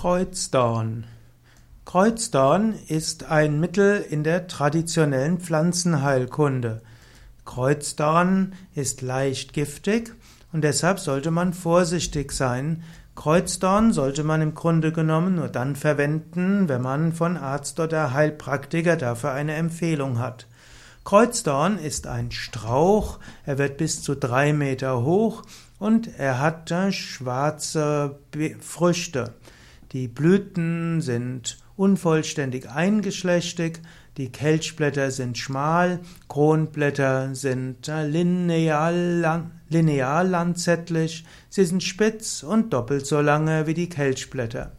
Kreuzdorn. Kreuzdorn ist ein Mittel in der traditionellen Pflanzenheilkunde. Kreuzdorn ist leicht giftig und deshalb sollte man vorsichtig sein. Kreuzdorn sollte man im Grunde genommen nur dann verwenden, wenn man von Arzt oder Heilpraktiker dafür eine Empfehlung hat. Kreuzdorn ist ein Strauch, er wird bis zu drei Meter hoch und er hat schwarze Früchte. Die Blüten sind unvollständig eingeschlechtig, die Kelchblätter sind schmal, Kronblätter sind lineal, lineal lanzettlich, sie sind spitz und doppelt so lange wie die Kelchblätter.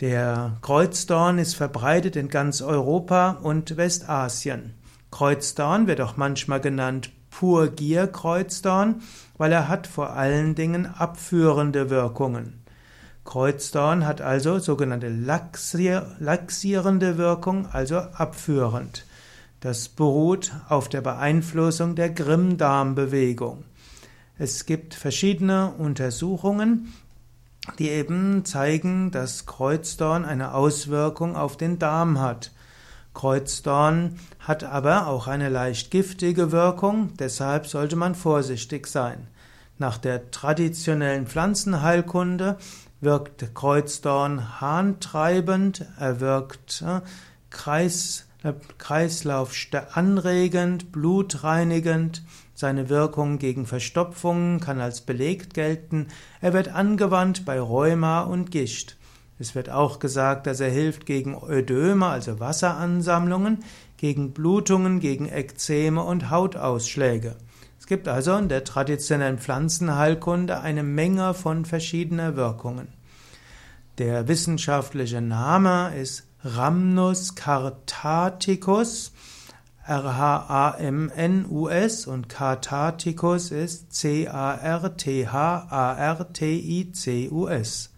Der Kreuzdorn ist verbreitet in ganz Europa und Westasien. Kreuzdorn wird auch manchmal genannt Purgierkreuzdorn, weil er hat vor allen Dingen abführende Wirkungen. Kreuzdorn hat also sogenannte laxierende Wirkung, also abführend. Das beruht auf der Beeinflussung der Grimmdarmbewegung. Es gibt verschiedene Untersuchungen, die eben zeigen, dass Kreuzdorn eine Auswirkung auf den Darm hat. Kreuzdorn hat aber auch eine leicht giftige Wirkung, deshalb sollte man vorsichtig sein. Nach der traditionellen Pflanzenheilkunde wirkt Kreuzdorn harntreibend, er wirkt äh, Kreis, äh, Kreislauf anregend, blutreinigend, seine Wirkung gegen Verstopfungen kann als belegt gelten, er wird angewandt bei Rheuma und Gicht. Es wird auch gesagt, dass er hilft gegen Ödöme, also Wasseransammlungen, gegen Blutungen, gegen Ekzeme und Hautausschläge. Es gibt also in der traditionellen Pflanzenheilkunde eine Menge von verschiedener Wirkungen. Der wissenschaftliche Name ist Rhamnus cartaticus, R-H-A-M-N-U-S und Cartaticus ist C-A-R-T-H-A-R-T-I-C-U-S.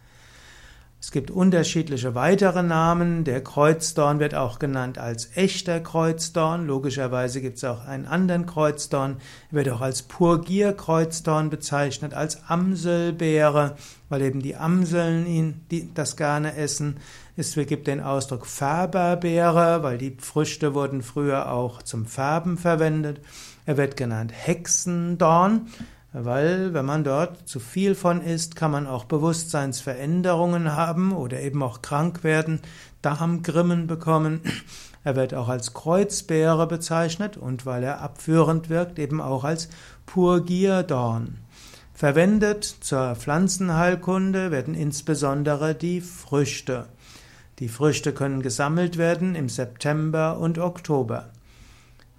Es gibt unterschiedliche weitere Namen. Der Kreuzdorn wird auch genannt als echter Kreuzdorn. Logischerweise gibt es auch einen anderen Kreuzdorn. Er wird auch als Purgierkreuzdorn bezeichnet, als Amselbeere, weil eben die Amseln ihn die, das gerne essen. Es gibt den Ausdruck Färberbeere, weil die Früchte wurden früher auch zum Färben verwendet. Er wird genannt Hexendorn weil wenn man dort zu viel von isst, kann man auch Bewusstseinsveränderungen haben oder eben auch krank werden, Darmgrimmen bekommen. Er wird auch als Kreuzbeere bezeichnet und weil er abführend wirkt, eben auch als Purgierdorn. Verwendet zur Pflanzenheilkunde werden insbesondere die Früchte. Die Früchte können gesammelt werden im September und Oktober.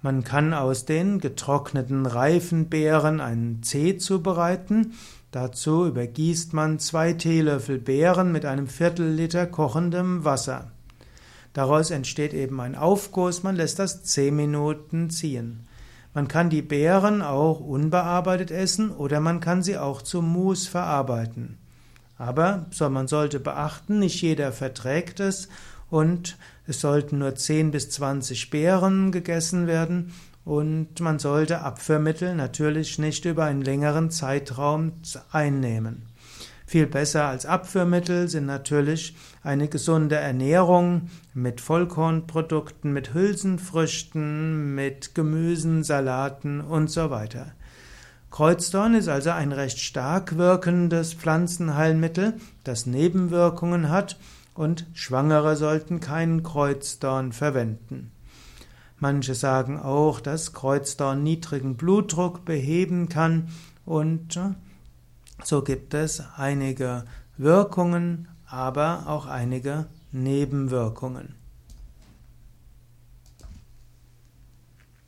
Man kann aus den getrockneten reifen Beeren einen Tee zubereiten. Dazu übergießt man zwei Teelöffel Beeren mit einem Viertel Liter kochendem Wasser. Daraus entsteht eben ein Aufguss, man lässt das zehn Minuten ziehen. Man kann die Beeren auch unbearbeitet essen oder man kann sie auch zu Mus verarbeiten. Aber man sollte beachten, nicht jeder verträgt es und es sollten nur 10 bis 20 Beeren gegessen werden und man sollte Abführmittel natürlich nicht über einen längeren Zeitraum einnehmen. Viel besser als Abführmittel sind natürlich eine gesunde Ernährung mit Vollkornprodukten, mit Hülsenfrüchten, mit Gemüsen, Salaten und so weiter. Kreuzdorn ist also ein recht stark wirkendes Pflanzenheilmittel, das Nebenwirkungen hat und Schwangere sollten keinen Kreuzdorn verwenden. Manche sagen auch, dass Kreuzdorn niedrigen Blutdruck beheben kann und äh, so gibt es einige Wirkungen, aber auch einige Nebenwirkungen.